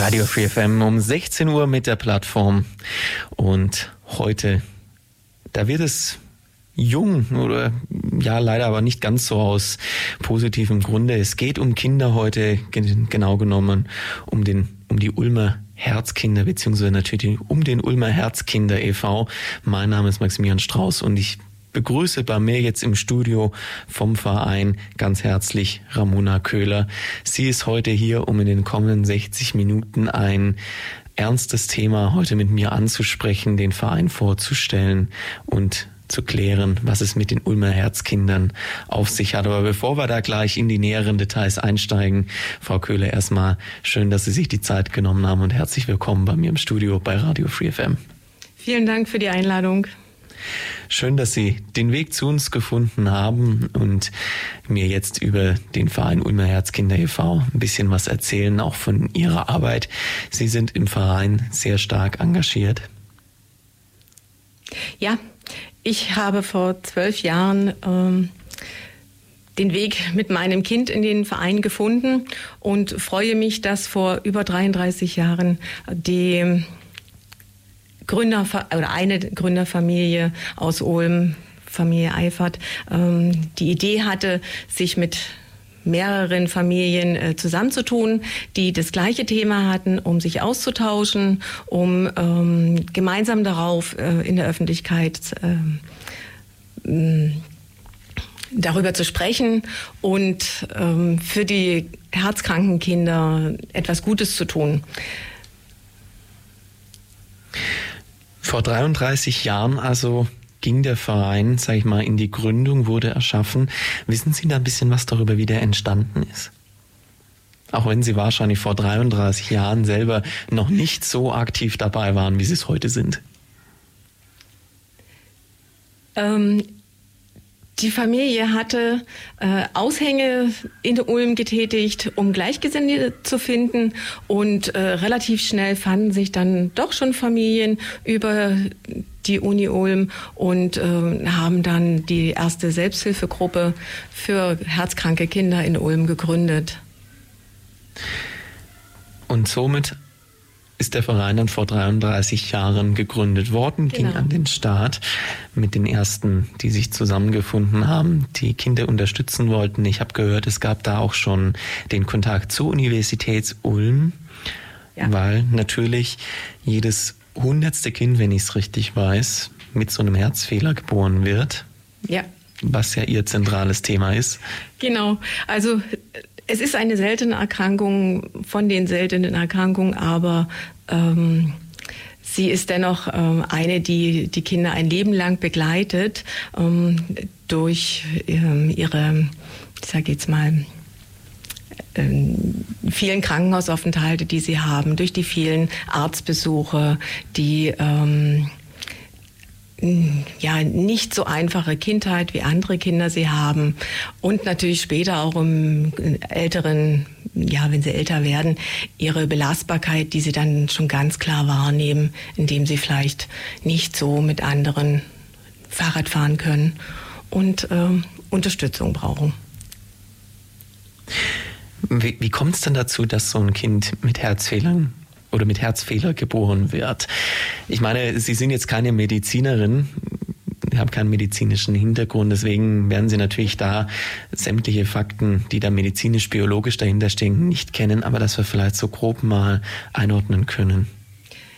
Radio Free FM um 16 Uhr mit der Plattform. Und heute, da wird es jung oder ja leider aber nicht ganz so aus positivem Grunde. Es geht um Kinder heute, genau genommen um den um die Ulmer Herzkinder beziehungsweise natürlich um den Ulmer Herzkinder e.V. Mein Name ist Maximilian Strauß und ich begrüße bei mir jetzt im Studio vom Verein ganz herzlich Ramona Köhler. Sie ist heute hier, um in den kommenden 60 Minuten ein ernstes Thema heute mit mir anzusprechen, den Verein vorzustellen und zu klären, was es mit den Ulmer Herzkindern auf sich hat. Aber bevor wir da gleich in die näheren Details einsteigen, Frau Köhler, erstmal schön, dass Sie sich die Zeit genommen haben und herzlich willkommen bei mir im Studio bei Radio Free FM. Vielen Dank für die Einladung. Schön, dass Sie den Weg zu uns gefunden haben und mir jetzt über den Verein Ulmer Herzkinder e.V. ein bisschen was erzählen, auch von Ihrer Arbeit. Sie sind im Verein sehr stark engagiert. Ja, ich habe vor zwölf Jahren ähm, den Weg mit meinem Kind in den Verein gefunden und freue mich, dass vor über 33 Jahren die Gründer oder eine Gründerfamilie aus Ulm, Familie Eifert, ähm, die Idee hatte, sich mit mehreren Familien äh, zusammenzutun, die das gleiche Thema hatten, um sich auszutauschen, um ähm, gemeinsam darauf äh, in der Öffentlichkeit äh, darüber zu sprechen und ähm, für die herzkranken Kinder etwas Gutes zu tun. Vor 33 Jahren also ging der Verein, sag ich mal, in die Gründung, wurde erschaffen. Wissen Sie da ein bisschen was darüber, wie der entstanden ist? Auch wenn Sie wahrscheinlich vor 33 Jahren selber noch nicht so aktiv dabei waren, wie Sie es heute sind. Ähm, die Familie hatte äh, Aushänge in Ulm getätigt, um Gleichgesinnte zu finden. Und äh, relativ schnell fanden sich dann doch schon Familien über die Uni Ulm und äh, haben dann die erste Selbsthilfegruppe für herzkranke Kinder in Ulm gegründet. Und somit ist der Verein dann vor 33 Jahren gegründet worden, genau. ging an den Start mit den ersten, die sich zusammengefunden haben, die Kinder unterstützen wollten. Ich habe gehört, es gab da auch schon den Kontakt zur Universität Ulm, ja. weil natürlich jedes hundertste Kind, wenn ich es richtig weiß, mit so einem Herzfehler geboren wird. Ja. Was ja ihr zentrales Thema ist. Genau. Also es ist eine seltene Erkrankung von den seltenen Erkrankungen, aber ähm, sie ist dennoch ähm, eine, die die Kinder ein Leben lang begleitet ähm, durch ähm, ihre, ich sage jetzt mal, ähm, vielen Krankenhausaufenthalte, die sie haben, durch die vielen Arztbesuche, die ähm, ja nicht so einfache Kindheit wie andere Kinder sie haben. Und natürlich später auch im älteren ja wenn sie älter werden ihre Belastbarkeit die sie dann schon ganz klar wahrnehmen indem sie vielleicht nicht so mit anderen Fahrrad fahren können und äh, Unterstützung brauchen. Wie, wie kommt es denn dazu dass so ein Kind mit Herzfehlern oder mit Herzfehler geboren wird. Ich meine, Sie sind jetzt keine Medizinerin, ich habe keinen medizinischen Hintergrund, deswegen werden Sie natürlich da sämtliche Fakten, die da medizinisch-biologisch dahinter stehen, nicht kennen, aber dass wir vielleicht so grob mal einordnen können.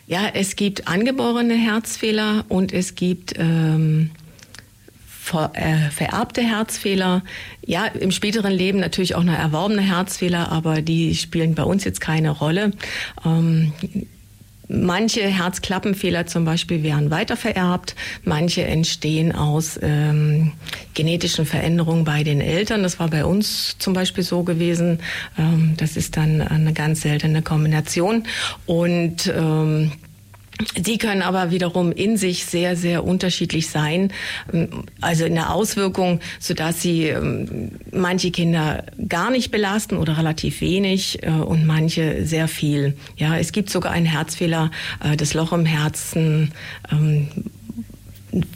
Ja, es gibt angeborene Herzfehler und es gibt ähm, ver, äh, vererbte Herzfehler. Ja, im späteren Leben natürlich auch noch erworbene Herzfehler, aber die spielen bei uns jetzt keine Rolle. Ähm, manche Herzklappenfehler zum Beispiel werden weitervererbt, manche entstehen aus ähm, genetischen Veränderungen bei den Eltern. Das war bei uns zum Beispiel so gewesen. Ähm, das ist dann eine ganz seltene Kombination. Und ähm, Sie können aber wiederum in sich sehr, sehr unterschiedlich sein. Also in der Auswirkung, sodass sie ähm, manche Kinder gar nicht belasten oder relativ wenig äh, und manche sehr viel. Ja, es gibt sogar einen Herzfehler, äh, das Loch im Herzen, ähm,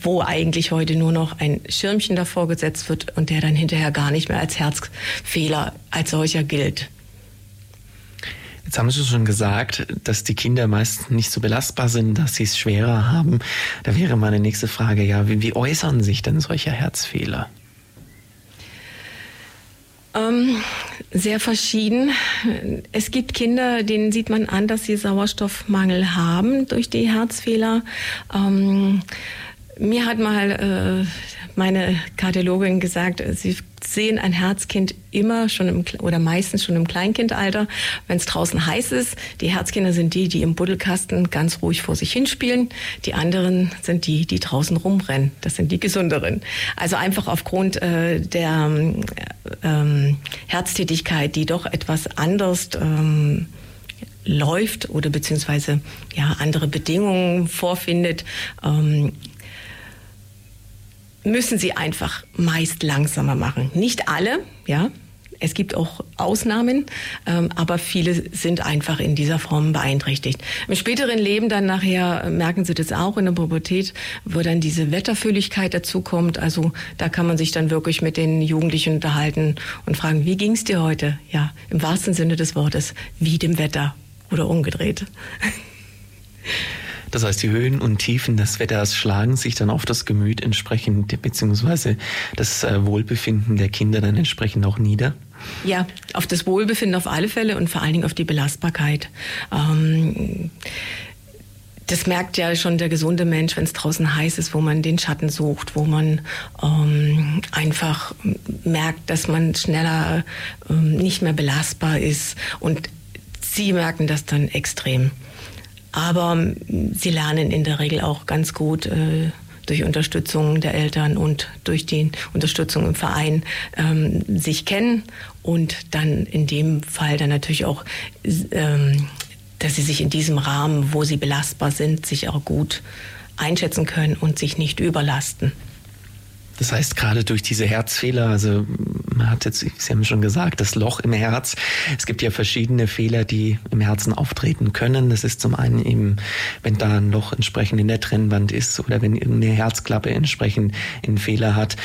wo eigentlich heute nur noch ein Schirmchen davor gesetzt wird und der dann hinterher gar nicht mehr als Herzfehler als solcher gilt. Jetzt haben Sie schon gesagt, dass die Kinder meist nicht so belastbar sind, dass sie es schwerer haben. Da wäre meine nächste Frage, ja, wie, wie äußern sich denn solche Herzfehler? Ähm, sehr verschieden. Es gibt Kinder, denen sieht man an, dass sie Sauerstoffmangel haben durch die Herzfehler. Ähm, mir hat mal äh, meine Kardiologin gesagt, sie sehen ein Herzkind immer schon im, oder meistens schon im Kleinkindalter, wenn es draußen heiß ist. Die Herzkinder sind die, die im Buddelkasten ganz ruhig vor sich hinspielen. Die anderen sind die, die draußen rumrennen. Das sind die gesünderen. Also einfach aufgrund äh, der ähm, Herztätigkeit, die doch etwas anders ähm, läuft oder beziehungsweise ja andere Bedingungen vorfindet, ähm, müssen sie einfach meist langsamer machen. Nicht alle, ja. Es gibt auch Ausnahmen, ähm, aber viele sind einfach in dieser Form beeinträchtigt. Im späteren Leben dann nachher merken Sie das auch in der Pubertät, wo dann diese Wetterfühligkeit dazukommt. Also da kann man sich dann wirklich mit den Jugendlichen unterhalten und fragen, wie ging's dir heute? Ja, im wahrsten Sinne des Wortes, wie dem Wetter oder umgedreht. Das heißt, die Höhen und Tiefen des Wetters schlagen sich dann auf das Gemüt entsprechend, beziehungsweise das äh, Wohlbefinden der Kinder dann entsprechend auch nieder? Ja, auf das Wohlbefinden auf alle Fälle und vor allen Dingen auf die Belastbarkeit. Ähm, das merkt ja schon der gesunde Mensch, wenn es draußen heiß ist, wo man den Schatten sucht, wo man ähm, einfach merkt, dass man schneller ähm, nicht mehr belastbar ist. Und sie merken das dann extrem. Aber ähm, sie lernen in der Regel auch ganz gut äh, durch Unterstützung der Eltern und durch die Unterstützung im Verein ähm, sich kennen und dann in dem Fall dann natürlich auch, ähm, dass sie sich in diesem Rahmen, wo sie belastbar sind, sich auch gut einschätzen können und sich nicht überlasten. Das heißt, gerade durch diese Herzfehler, also man hat jetzt, Sie haben schon gesagt, das Loch im Herz. Es gibt ja verschiedene Fehler, die im Herzen auftreten können. Das ist zum einen eben, wenn da ein Loch entsprechend in der Trennwand ist oder wenn irgendeine Herzklappe entsprechend einen Fehler hat,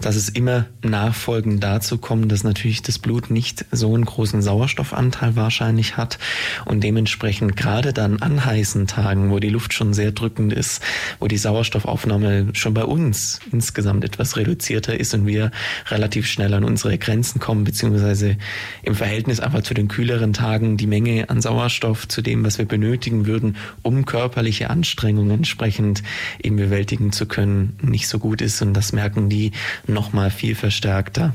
dass es immer nachfolgend dazu kommt, dass natürlich das Blut nicht so einen großen Sauerstoffanteil wahrscheinlich hat und dementsprechend gerade dann an heißen Tagen, wo die Luft schon sehr drückend ist, wo die Sauerstoffaufnahme schon bei uns insgesamt etwas etwas reduzierter ist und wir relativ schnell an unsere Grenzen kommen, beziehungsweise im Verhältnis einfach zu den kühleren Tagen die Menge an Sauerstoff zu dem, was wir benötigen würden, um körperliche Anstrengungen entsprechend eben bewältigen zu können, nicht so gut ist. Und das merken die nochmal viel verstärkter.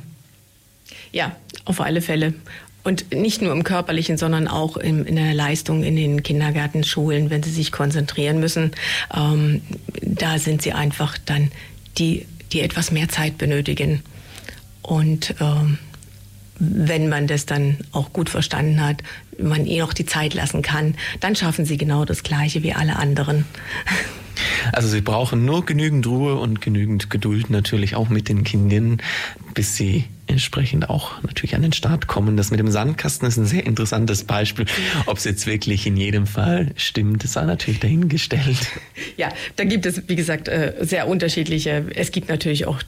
Ja, auf alle Fälle. Und nicht nur im körperlichen, sondern auch in, in der Leistung in den Kindergärten, Schulen, wenn sie sich konzentrieren müssen. Ähm, da sind sie einfach dann die die etwas mehr Zeit benötigen. Und ähm, wenn man das dann auch gut verstanden hat, man ihnen auch die Zeit lassen kann, dann schaffen sie genau das Gleiche wie alle anderen. Also sie brauchen nur genügend Ruhe und genügend Geduld natürlich auch mit den Kindern, bis sie entsprechend auch natürlich an den Start kommen. Das mit dem Sandkasten ist ein sehr interessantes Beispiel. Ob es jetzt wirklich in jedem Fall stimmt, ist auch natürlich dahingestellt. Ja, da gibt es, wie gesagt, äh, sehr unterschiedliche. Es gibt natürlich auch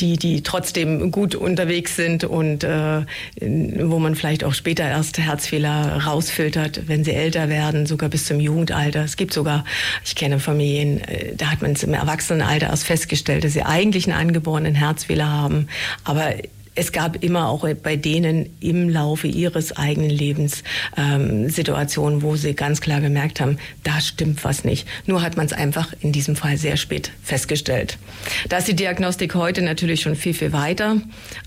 die, die trotzdem gut unterwegs sind und äh, wo man vielleicht auch später erst Herzfehler rausfiltert, wenn sie älter werden, sogar bis zum Jugendalter. Es gibt sogar, ich kenne Familien, äh, da hat man es im Erwachsenenalter erst festgestellt, dass sie eigentlich einen angeborenen Herzfehler haben. Aber es gab immer auch bei denen im Laufe ihres eigenen Lebens ähm, Situationen, wo sie ganz klar gemerkt haben, da stimmt was nicht. Nur hat man es einfach in diesem Fall sehr spät festgestellt. Da ist die Diagnostik heute natürlich schon viel, viel weiter.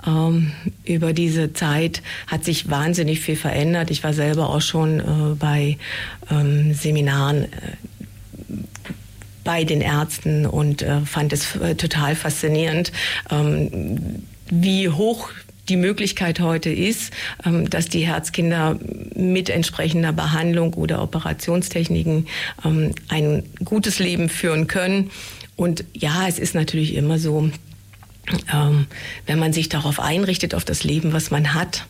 Ähm, über diese Zeit hat sich wahnsinnig viel verändert. Ich war selber auch schon äh, bei ähm, Seminaren. Äh, bei den Ärzten und äh, fand es äh, total faszinierend, ähm, wie hoch die Möglichkeit heute ist, ähm, dass die Herzkinder mit entsprechender Behandlung oder Operationstechniken ähm, ein gutes Leben führen können. Und ja, es ist natürlich immer so, ähm, wenn man sich darauf einrichtet, auf das Leben, was man hat,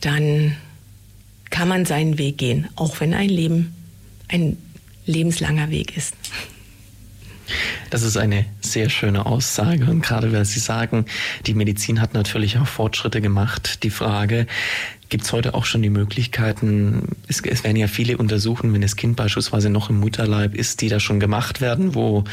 dann kann man seinen Weg gehen, auch wenn ein Leben ein lebenslanger Weg ist. Das ist eine sehr schöne Aussage. Und gerade weil Sie sagen, die Medizin hat natürlich auch Fortschritte gemacht. Die Frage, gibt es heute auch schon die Möglichkeiten, es, es werden ja viele Untersuchungen, wenn das Kind beispielsweise noch im Mutterleib ist, die da schon gemacht werden, wo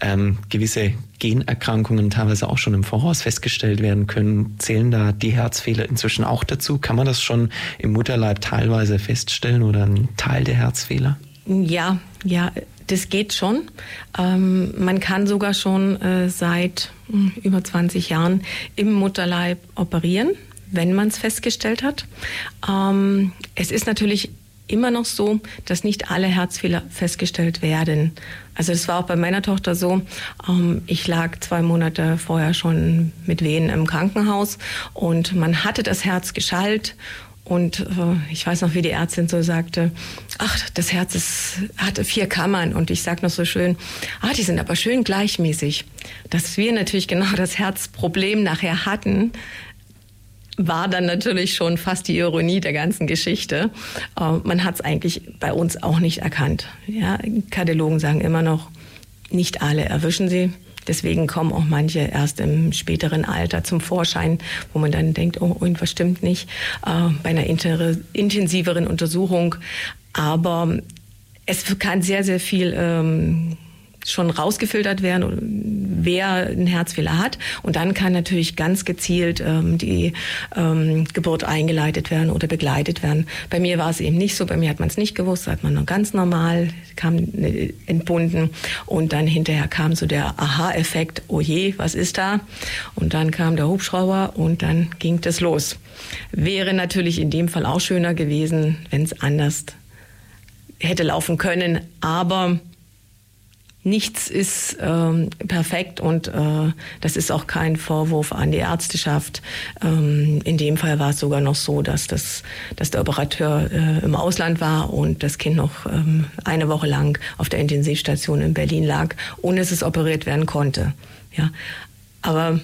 ähm, gewisse Generkrankungen teilweise auch schon im Voraus festgestellt werden können. Zählen da die Herzfehler inzwischen auch dazu? Kann man das schon im Mutterleib teilweise feststellen oder ein Teil der Herzfehler? Ja, ja, das geht schon. Ähm, man kann sogar schon äh, seit hm, über 20 Jahren im Mutterleib operieren, wenn man es festgestellt hat. Ähm, es ist natürlich immer noch so, dass nicht alle Herzfehler festgestellt werden. Also es war auch bei meiner Tochter so. Ähm, ich lag zwei Monate vorher schon mit Wehen im Krankenhaus und man hatte das Herz geschallt und äh, ich weiß noch, wie die Ärztin so sagte, ach, das Herz ist, hatte vier Kammern. Und ich sag noch so schön, ah, die sind aber schön gleichmäßig. Dass wir natürlich genau das Herzproblem nachher hatten, war dann natürlich schon fast die Ironie der ganzen Geschichte. Äh, man hat es eigentlich bei uns auch nicht erkannt. Ja, Kardiologen sagen immer noch, nicht alle erwischen sie. Deswegen kommen auch manche erst im späteren Alter zum Vorschein, wo man dann denkt, oh, irgendwas stimmt nicht, äh, bei einer intensiveren Untersuchung. Aber es kann sehr, sehr viel ähm, schon rausgefiltert werden, wer einen Herzfehler hat. Und dann kann natürlich ganz gezielt ähm, die ähm, Geburt eingeleitet werden oder begleitet werden. Bei mir war es eben nicht so. Bei mir hat man es nicht gewusst. Hat man noch ganz normal, kam äh, entbunden. Und dann hinterher kam so der Aha-Effekt. Oh je, was ist da? Und dann kam der Hubschrauber und dann ging das los. Wäre natürlich in dem Fall auch schöner gewesen, wenn es anders hätte laufen können. Aber nichts ist ähm, perfekt und äh, das ist auch kein Vorwurf an die Ärzteschaft. Ähm, in dem Fall war es sogar noch so, dass, das, dass der Operateur äh, im Ausland war und das Kind noch ähm, eine Woche lang auf der Intensivstation in Berlin lag, ohne dass es operiert werden konnte. Ja, aber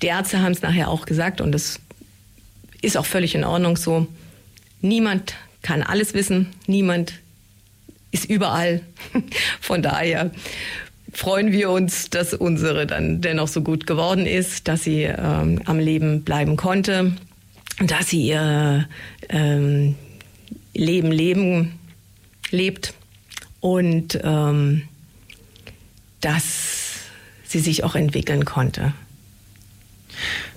die Ärzte haben es nachher auch gesagt und das ist auch völlig in Ordnung so. Niemand kann alles wissen, niemand ist überall. Von daher freuen wir uns, dass unsere dann dennoch so gut geworden ist, dass sie ähm, am Leben bleiben konnte, dass sie ihr ähm, Leben leben lebt und ähm, dass sie sich auch entwickeln konnte.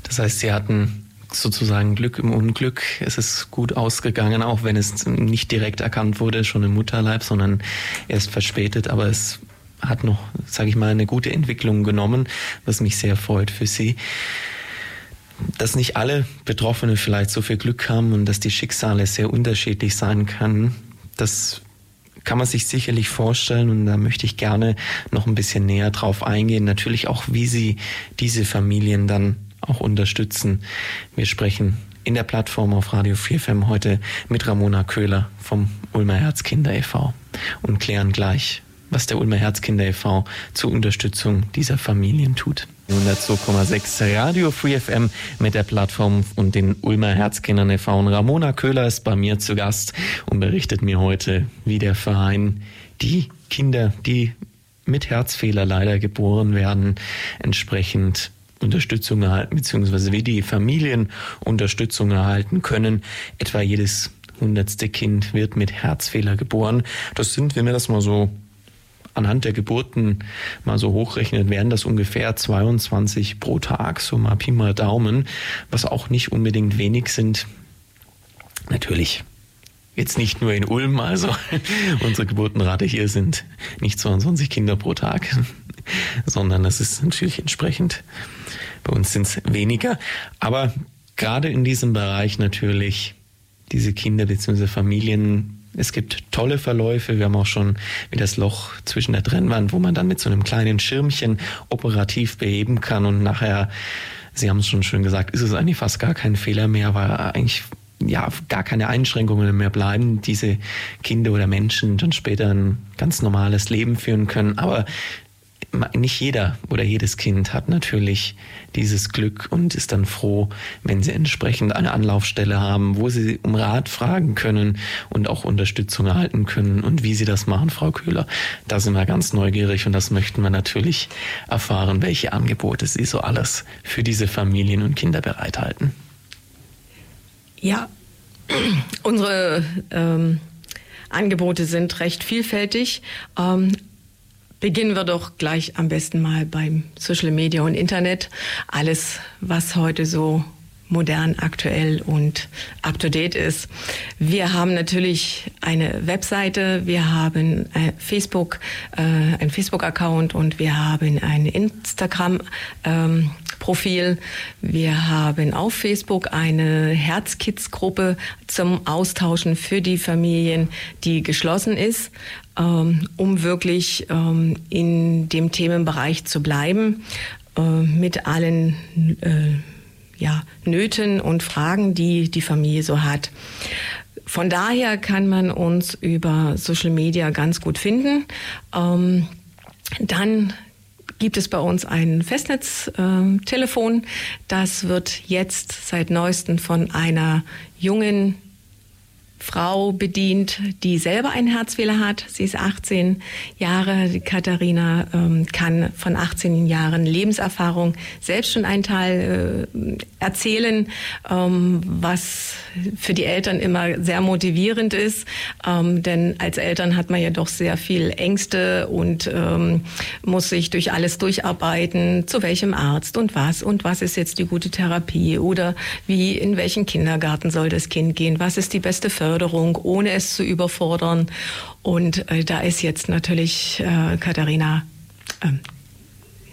Das heißt, Sie hatten sozusagen Glück im Unglück. Es ist gut ausgegangen, auch wenn es nicht direkt erkannt wurde, schon im Mutterleib, sondern erst verspätet. Aber es hat noch, sage ich mal, eine gute Entwicklung genommen, was mich sehr freut für Sie. Dass nicht alle Betroffene vielleicht so viel Glück haben und dass die Schicksale sehr unterschiedlich sein können, das kann man sich sicherlich vorstellen und da möchte ich gerne noch ein bisschen näher drauf eingehen. Natürlich auch, wie Sie diese Familien dann auch unterstützen. Wir sprechen in der Plattform auf Radio 4FM heute mit Ramona Köhler vom Ulmer Herzkinder e.V. und klären gleich, was der Ulmer Herzkinder e.V. zur Unterstützung dieser Familien tut. 102,6 Radio Free FM mit der Plattform und den Ulmer Herzkindern e.V. Und Ramona Köhler ist bei mir zu Gast und berichtet mir heute, wie der Verein die Kinder, die mit Herzfehler leider geboren werden, entsprechend Unterstützung erhalten, beziehungsweise wie die Familien Unterstützung erhalten können. Etwa jedes hundertste Kind wird mit Herzfehler geboren. Das sind, wenn wir das mal so anhand der Geburten mal so hochrechnet, wären das ungefähr 22 pro Tag, so mal Pi mal Daumen, was auch nicht unbedingt wenig sind. Natürlich Jetzt nicht nur in Ulm, also unsere Geburtenrate hier sind nicht 22 Kinder pro Tag, sondern das ist natürlich entsprechend. Bei uns sind es weniger. Aber gerade in diesem Bereich natürlich diese Kinder bzw. Familien, es gibt tolle Verläufe. Wir haben auch schon wie das Loch zwischen der Trennwand, wo man dann mit so einem kleinen Schirmchen operativ beheben kann und nachher, Sie haben es schon schön gesagt, ist es eigentlich fast gar kein Fehler mehr, weil eigentlich ja, gar keine Einschränkungen mehr bleiben, diese Kinder oder Menschen dann später ein ganz normales Leben führen können. Aber nicht jeder oder jedes Kind hat natürlich dieses Glück und ist dann froh, wenn sie entsprechend eine Anlaufstelle haben, wo sie um Rat fragen können und auch Unterstützung erhalten können. Und wie sie das machen, Frau Köhler, da sind wir ganz neugierig und das möchten wir natürlich erfahren, welche Angebote Sie so alles für diese Familien und Kinder bereithalten. Ja, unsere ähm, Angebote sind recht vielfältig. Ähm, beginnen wir doch gleich am besten mal beim Social Media und Internet. Alles, was heute so modern, aktuell und up-to-date ist. Wir haben natürlich eine Webseite, wir haben ein Facebook, äh, ein Facebook-Account und wir haben ein Instagram. Ähm. Wir haben auf Facebook eine Herzkids-Gruppe zum Austauschen für die Familien, die geschlossen ist, ähm, um wirklich ähm, in dem Themenbereich zu bleiben, äh, mit allen äh, ja, Nöten und Fragen, die die Familie so hat. Von daher kann man uns über Social Media ganz gut finden. Ähm, dann gibt es bei uns ein Festnetztelefon. Äh, das wird jetzt seit neuestem von einer jungen Frau bedient, die selber einen Herzfehler hat. Sie ist 18 Jahre. Katharina ähm, kann von 18 Jahren Lebenserfahrung selbst schon einen Teil äh, erzählen, ähm, was für die Eltern immer sehr motivierend ist. Ähm, denn als Eltern hat man ja doch sehr viel Ängste und ähm, muss sich durch alles durcharbeiten, zu welchem Arzt und was und was ist jetzt die gute Therapie oder wie in welchen Kindergarten soll das Kind gehen, was ist die beste Förderung, ohne es zu überfordern. Und äh, da ist jetzt natürlich äh, Katharina, äh,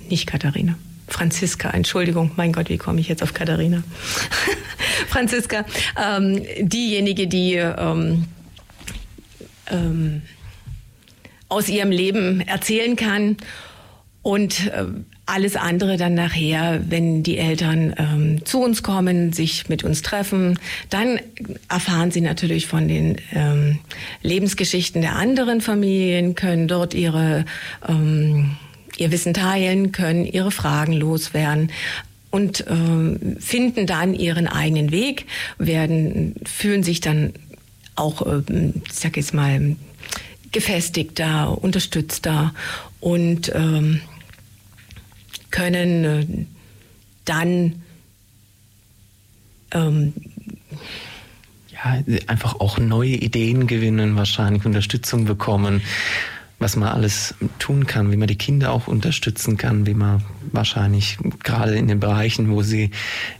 nicht Katharina, Franziska, Entschuldigung, mein Gott, wie komme ich jetzt auf Katharina? Franziska, ähm, diejenige, die ähm, ähm, aus ihrem Leben erzählen kann und äh, alles andere dann nachher, wenn die Eltern ähm, zu uns kommen, sich mit uns treffen, dann erfahren sie natürlich von den ähm, Lebensgeschichten der anderen Familien, können dort ihre ähm, ihr Wissen teilen, können ihre Fragen loswerden und äh, finden dann ihren eigenen Weg, werden, fühlen sich dann auch, äh, ich sag jetzt mal, gefestigter, unterstützter und ähm, können äh, dann ähm, ja, einfach auch neue Ideen gewinnen, wahrscheinlich Unterstützung bekommen was man alles tun kann, wie man die Kinder auch unterstützen kann, wie man wahrscheinlich gerade in den Bereichen, wo sie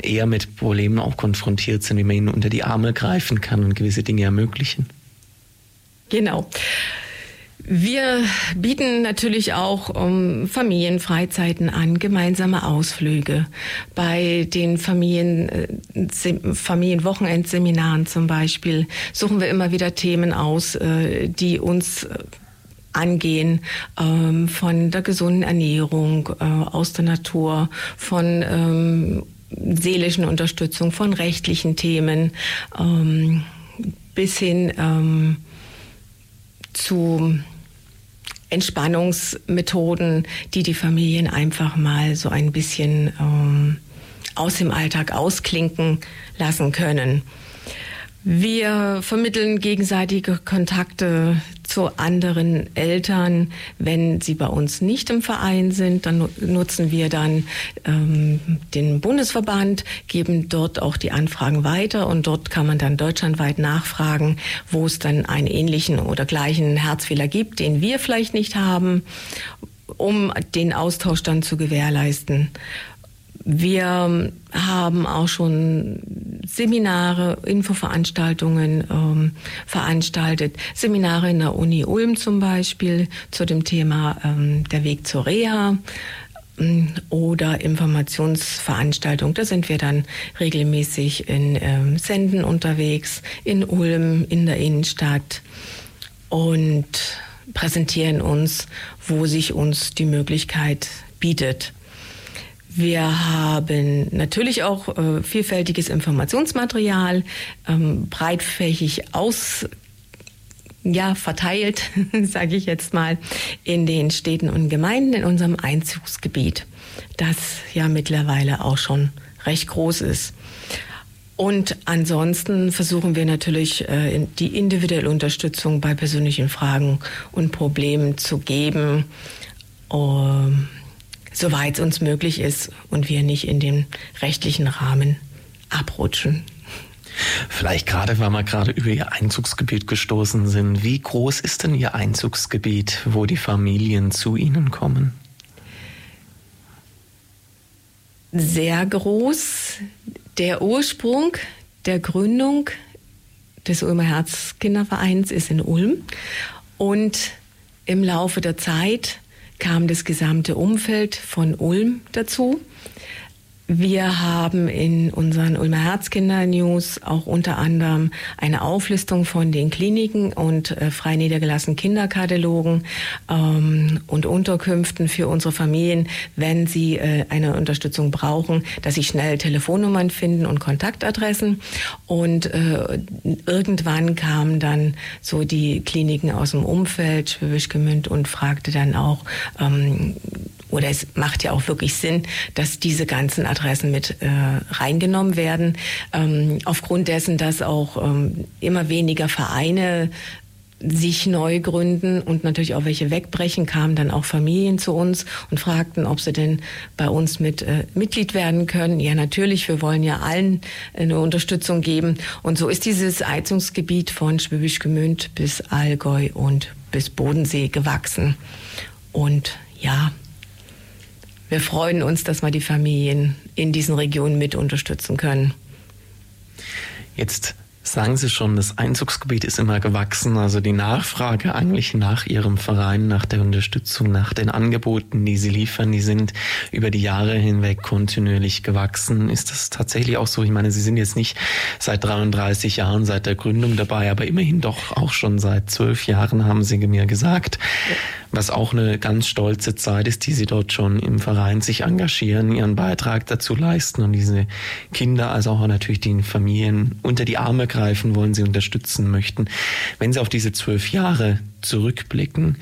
eher mit Problemen auch konfrontiert sind, wie man ihnen unter die Arme greifen kann und gewisse Dinge ermöglichen. Genau. Wir bieten natürlich auch um, Familienfreizeiten an, gemeinsame Ausflüge. Bei den Familien, äh, Familienwochenendseminaren zum Beispiel suchen wir immer wieder Themen aus, äh, die uns äh, angehen, ähm, von der gesunden Ernährung äh, aus der Natur, von ähm, seelischen Unterstützung, von rechtlichen Themen ähm, bis hin ähm, zu Entspannungsmethoden, die die Familien einfach mal so ein bisschen ähm, aus dem Alltag ausklinken lassen können. Wir vermitteln gegenseitige Kontakte zu anderen Eltern, wenn sie bei uns nicht im Verein sind. Dann nutzen wir dann ähm, den Bundesverband, geben dort auch die Anfragen weiter und dort kann man dann deutschlandweit nachfragen, wo es dann einen ähnlichen oder gleichen Herzfehler gibt, den wir vielleicht nicht haben, um den Austausch dann zu gewährleisten. Wir haben auch schon Seminare, Infoveranstaltungen ähm, veranstaltet. Seminare in der Uni Ulm zum Beispiel zu dem Thema ähm, der Weg zur Reha ähm, oder Informationsveranstaltungen. Da sind wir dann regelmäßig in ähm, Senden unterwegs, in Ulm, in der Innenstadt und präsentieren uns, wo sich uns die Möglichkeit bietet. Wir haben natürlich auch äh, vielfältiges Informationsmaterial, ähm, breitfächig aus ja, verteilt, sage ich jetzt mal, in den Städten und Gemeinden in unserem Einzugsgebiet, das ja mittlerweile auch schon recht groß ist. Und ansonsten versuchen wir natürlich äh, die individuelle Unterstützung bei persönlichen Fragen und Problemen zu geben. Soweit es uns möglich ist und wir nicht in den rechtlichen Rahmen abrutschen. Vielleicht gerade, weil wir gerade über Ihr Einzugsgebiet gestoßen sind. Wie groß ist denn Ihr Einzugsgebiet, wo die Familien zu Ihnen kommen? Sehr groß. Der Ursprung der Gründung des Ulmer Herzkindervereins ist in Ulm. Und im Laufe der Zeit kam das gesamte Umfeld von Ulm dazu. Wir haben in unseren Ulmer Herzkinder News auch unter anderem eine Auflistung von den Kliniken und äh, frei niedergelassenen Kinderkatalogen ähm, und Unterkünften für unsere Familien, wenn sie äh, eine Unterstützung brauchen, dass sie schnell Telefonnummern finden und Kontaktadressen. Und äh, irgendwann kamen dann so die Kliniken aus dem Umfeld, Schwäbisch Gemünd, und fragte dann auch, ähm, oder es macht ja auch wirklich Sinn, dass diese ganzen Adressen mit äh, reingenommen werden. Ähm, aufgrund dessen, dass auch ähm, immer weniger Vereine sich neu gründen und natürlich auch welche wegbrechen, kamen dann auch Familien zu uns und fragten, ob sie denn bei uns mit äh, Mitglied werden können. Ja, natürlich, wir wollen ja allen eine Unterstützung geben. Und so ist dieses Heizungsgebiet von Schwäbisch Gmünd bis Allgäu und bis Bodensee gewachsen. Und ja, wir freuen uns, dass wir die Familien in diesen Regionen mit unterstützen können. Jetzt sagen Sie schon, das Einzugsgebiet ist immer gewachsen, also die Nachfrage eigentlich nach Ihrem Verein, nach der Unterstützung, nach den Angeboten, die Sie liefern, die sind über die Jahre hinweg kontinuierlich gewachsen. Ist das tatsächlich auch so? Ich meine, Sie sind jetzt nicht seit 33 Jahren, seit der Gründung dabei, aber immerhin doch auch schon seit zwölf Jahren, haben Sie mir gesagt. Was auch eine ganz stolze Zeit ist, die sie dort schon im Verein sich engagieren, ihren Beitrag dazu leisten und diese Kinder, also auch natürlich die Familien unter die Arme greifen wollen, sie unterstützen möchten. Wenn Sie auf diese zwölf Jahre zurückblicken,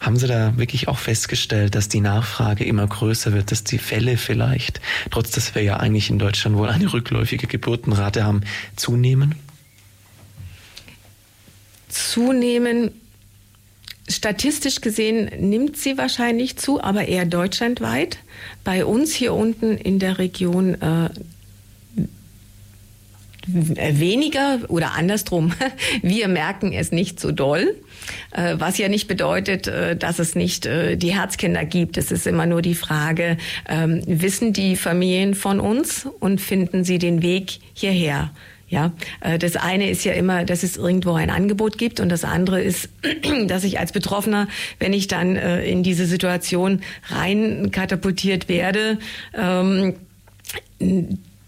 haben Sie da wirklich auch festgestellt, dass die Nachfrage immer größer wird, dass die Fälle vielleicht, trotz dass wir ja eigentlich in Deutschland wohl eine rückläufige Geburtenrate haben, zunehmen? Zunehmen Statistisch gesehen nimmt sie wahrscheinlich zu, aber eher deutschlandweit. Bei uns hier unten in der Region äh, weniger oder andersrum. Wir merken es nicht so doll, äh, was ja nicht bedeutet, äh, dass es nicht äh, die Herzkinder gibt. Es ist immer nur die Frage, ähm, wissen die Familien von uns und finden sie den Weg hierher? Ja, das eine ist ja immer, dass es irgendwo ein Angebot gibt und das andere ist, dass ich als Betroffener, wenn ich dann in diese Situation rein katapultiert werde, ähm,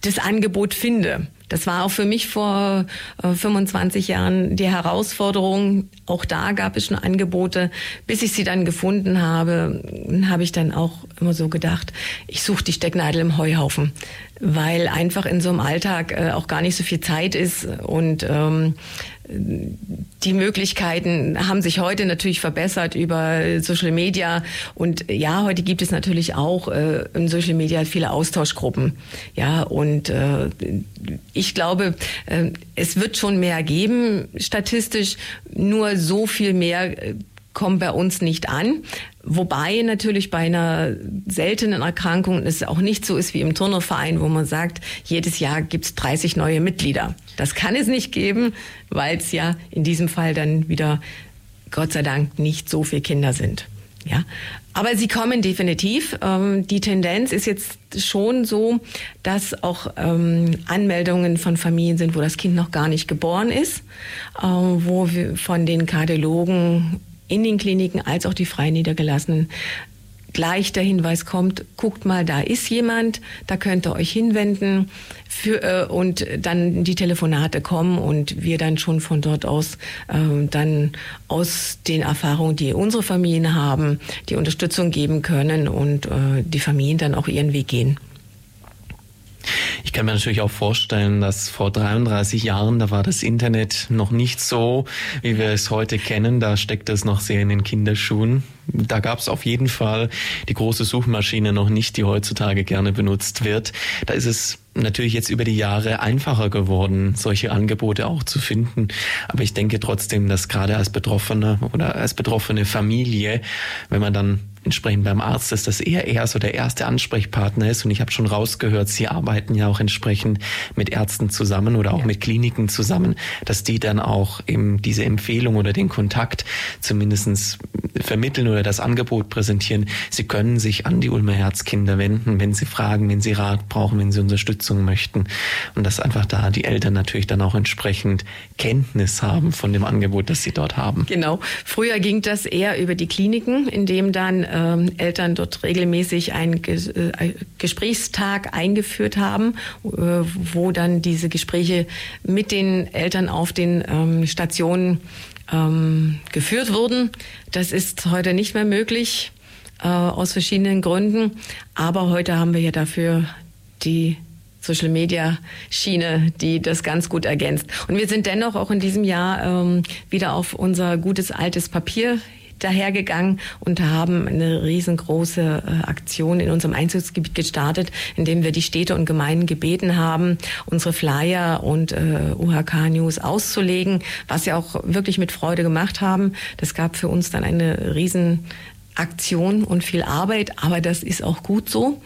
das Angebot finde. Das war auch für mich vor 25 äh, Jahren die Herausforderung. Auch da gab es schon Angebote. Bis ich sie dann gefunden habe, habe ich dann auch immer so gedacht, ich suche die Stecknadel im Heuhaufen. weil einfach in so einem Alltag äh, auch gar nicht so viel Zeit ist und ähm, die Möglichkeiten haben sich heute natürlich verbessert über Social Media und ja, heute gibt es natürlich auch äh, in Social Media viele Austauschgruppen. Ja, und äh, ich glaube, äh, es wird schon mehr geben statistisch, nur so viel mehr kommt bei uns nicht an. Wobei natürlich bei einer seltenen Erkrankung es auch nicht so ist wie im Turnerverein, wo man sagt, jedes Jahr gibt es 30 neue Mitglieder. Das kann es nicht geben, weil es ja in diesem Fall dann wieder, Gott sei Dank, nicht so viele Kinder sind. Ja, aber sie kommen definitiv. Ähm, die Tendenz ist jetzt schon so, dass auch ähm, Anmeldungen von Familien sind, wo das Kind noch gar nicht geboren ist, äh, wo wir von den Kardiologen in den Kliniken als auch die frei Niedergelassenen gleich der Hinweis kommt, guckt mal, da ist jemand, da könnt ihr euch hinwenden für, äh, und dann die Telefonate kommen und wir dann schon von dort aus äh, dann aus den Erfahrungen, die unsere Familien haben, die Unterstützung geben können und äh, die Familien dann auch ihren Weg gehen. Ich kann mir natürlich auch vorstellen, dass vor 33 Jahren, da war das Internet noch nicht so, wie wir es heute kennen. Da steckt es noch sehr in den Kinderschuhen. Da gab es auf jeden Fall die große Suchmaschine noch nicht, die heutzutage gerne benutzt wird. Da ist es natürlich jetzt über die Jahre einfacher geworden, solche Angebote auch zu finden. Aber ich denke trotzdem, dass gerade als Betroffene oder als betroffene Familie, wenn man dann entsprechend beim Arzt ist, dass er eher so der erste Ansprechpartner ist. Und ich habe schon rausgehört, Sie arbeiten ja auch entsprechend mit Ärzten zusammen oder auch ja. mit Kliniken zusammen, dass die dann auch eben diese Empfehlung oder den Kontakt zumindestens vermitteln oder das Angebot präsentieren. Sie können sich an die Ulmer Herzkinder wenden, wenn Sie fragen, wenn Sie Rat brauchen, wenn Sie Unterstützung möchten. Und dass einfach da die Eltern natürlich dann auch entsprechend Kenntnis haben von dem Angebot, das sie dort haben. Genau. Früher ging das eher über die Kliniken, in dem dann ähm, Eltern dort regelmäßig einen Ges äh, Gesprächstag eingeführt haben, äh, wo dann diese Gespräche mit den Eltern auf den ähm, Stationen ähm, geführt wurden. Das ist heute nicht mehr möglich äh, aus verschiedenen Gründen. Aber heute haben wir ja dafür die Social Media Schiene, die das ganz gut ergänzt. Und wir sind dennoch auch in diesem Jahr ähm, wieder auf unser gutes altes Papier dahergegangen und haben eine riesengroße äh, Aktion in unserem Einzugsgebiet gestartet, indem wir die Städte und Gemeinden gebeten haben, unsere Flyer und äh, UHK-News auszulegen, was sie auch wirklich mit Freude gemacht haben. Das gab für uns dann eine riesen Aktion und viel Arbeit, aber das ist auch gut so.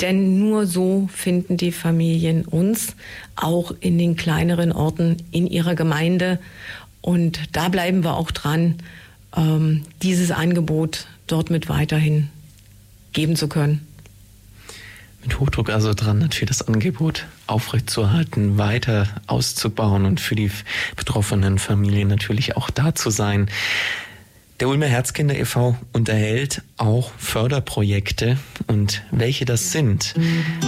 Denn nur so finden die Familien uns auch in den kleineren Orten in ihrer Gemeinde. Und da bleiben wir auch dran ähm, dieses Angebot dort mit weiterhin geben zu können. Mit Hochdruck also dran, natürlich das Angebot aufrechtzuerhalten, weiter auszubauen und für die betroffenen Familien natürlich auch da zu sein. Der Ulmer Herzkinder e.V. unterhält auch Förderprojekte und welche das sind,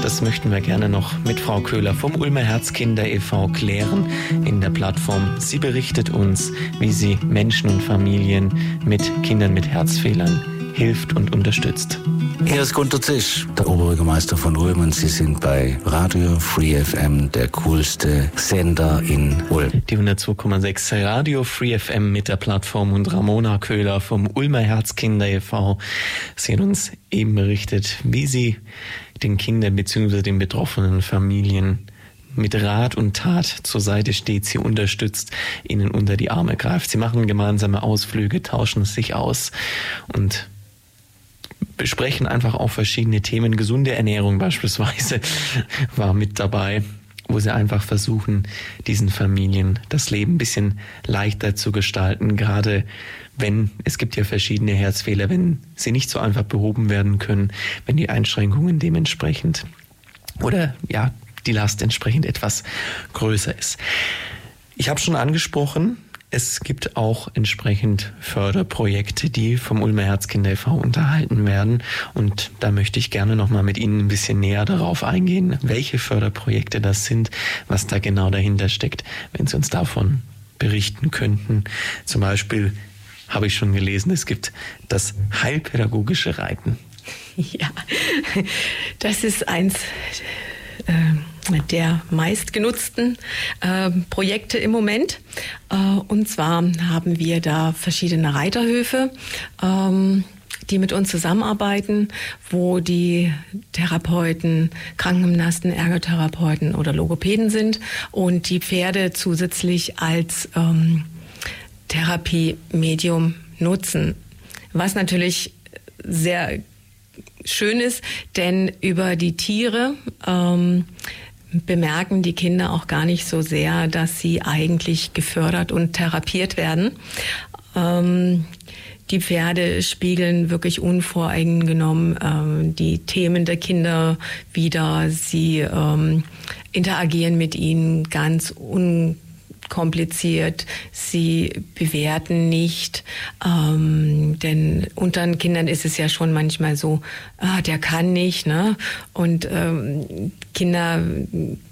das möchten wir gerne noch mit Frau Köhler vom Ulmer Herzkinder e.V. klären in der Plattform. Sie berichtet uns, wie sie Menschen und Familien mit Kindern mit Herzfehlern hilft und unterstützt. Hier ist Gunter Zisch, der Oberbürgermeister von Ulm und Sie sind bei Radio Free FM, der coolste Sender in Ulm. Die 102,6 Radio Free FM mit der Plattform und Ramona Köhler vom Ulmer Herzkinder e.V. Sie hat uns eben berichtet, wie sie den Kindern bzw. den betroffenen Familien mit Rat und Tat zur Seite steht, sie unterstützt, ihnen unter die Arme greift. Sie machen gemeinsame Ausflüge, tauschen sich aus und besprechen einfach auch verschiedene Themen. Gesunde Ernährung beispielsweise war mit dabei, wo sie einfach versuchen, diesen Familien das Leben ein bisschen leichter zu gestalten, gerade wenn es gibt ja verschiedene Herzfehler, wenn sie nicht so einfach behoben werden können, wenn die Einschränkungen dementsprechend oder ja, die Last entsprechend etwas größer ist. Ich habe schon angesprochen, es gibt auch entsprechend Förderprojekte, die vom Ulmer Herzkinder e.V. unterhalten werden. Und da möchte ich gerne nochmal mit Ihnen ein bisschen näher darauf eingehen, welche Förderprojekte das sind, was da genau dahinter steckt, wenn Sie uns davon berichten könnten. Zum Beispiel habe ich schon gelesen, es gibt das heilpädagogische Reiten. Ja, das ist eins äh, der meistgenutzten äh, Projekte im Moment. Äh, und zwar haben wir da verschiedene Reiterhöfe. Ähm, die mit uns zusammenarbeiten, wo die Therapeuten, Krankengymnasten, Ergotherapeuten oder Logopäden sind und die Pferde zusätzlich als ähm, Therapiemedium nutzen. Was natürlich sehr schön ist, denn über die Tiere ähm, bemerken die Kinder auch gar nicht so sehr, dass sie eigentlich gefördert und therapiert werden. Ähm, die Pferde spiegeln wirklich unvoreingenommen ähm, die Themen der Kinder wieder. Sie ähm, interagieren mit ihnen ganz un kompliziert, sie bewerten nicht, ähm, denn unter den Kindern ist es ja schon manchmal so, ah, der kann nicht, ne? Und ähm, Kinder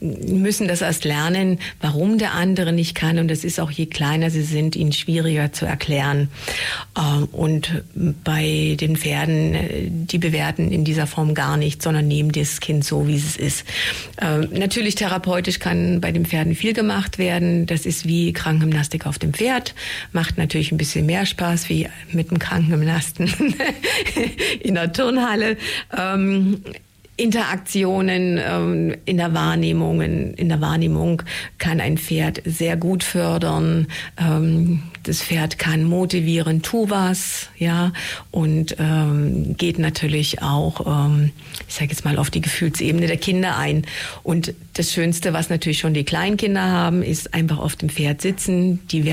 müssen das erst lernen, warum der andere nicht kann. Und das ist auch je kleiner sie sind, ihnen schwieriger zu erklären. Ähm, und bei den Pferden, äh, die bewerten in dieser Form gar nicht, sondern nehmen das Kind so, wie es ist. Ähm, natürlich therapeutisch kann bei den Pferden viel gemacht werden. Das ist wie Krankengymnastik auf dem Pferd. Macht natürlich ein bisschen mehr Spaß wie mit dem Krankengymnasten in der Turnhalle. Interaktionen ähm, in der Wahrnehmung, in der Wahrnehmung kann ein Pferd sehr gut fördern. Ähm, das Pferd kann motivieren, tu was, ja, und ähm, geht natürlich auch, ähm, ich sage jetzt mal, auf die Gefühlsebene der Kinder ein. Und das Schönste, was natürlich schon die Kleinkinder haben, ist einfach auf dem Pferd sitzen, die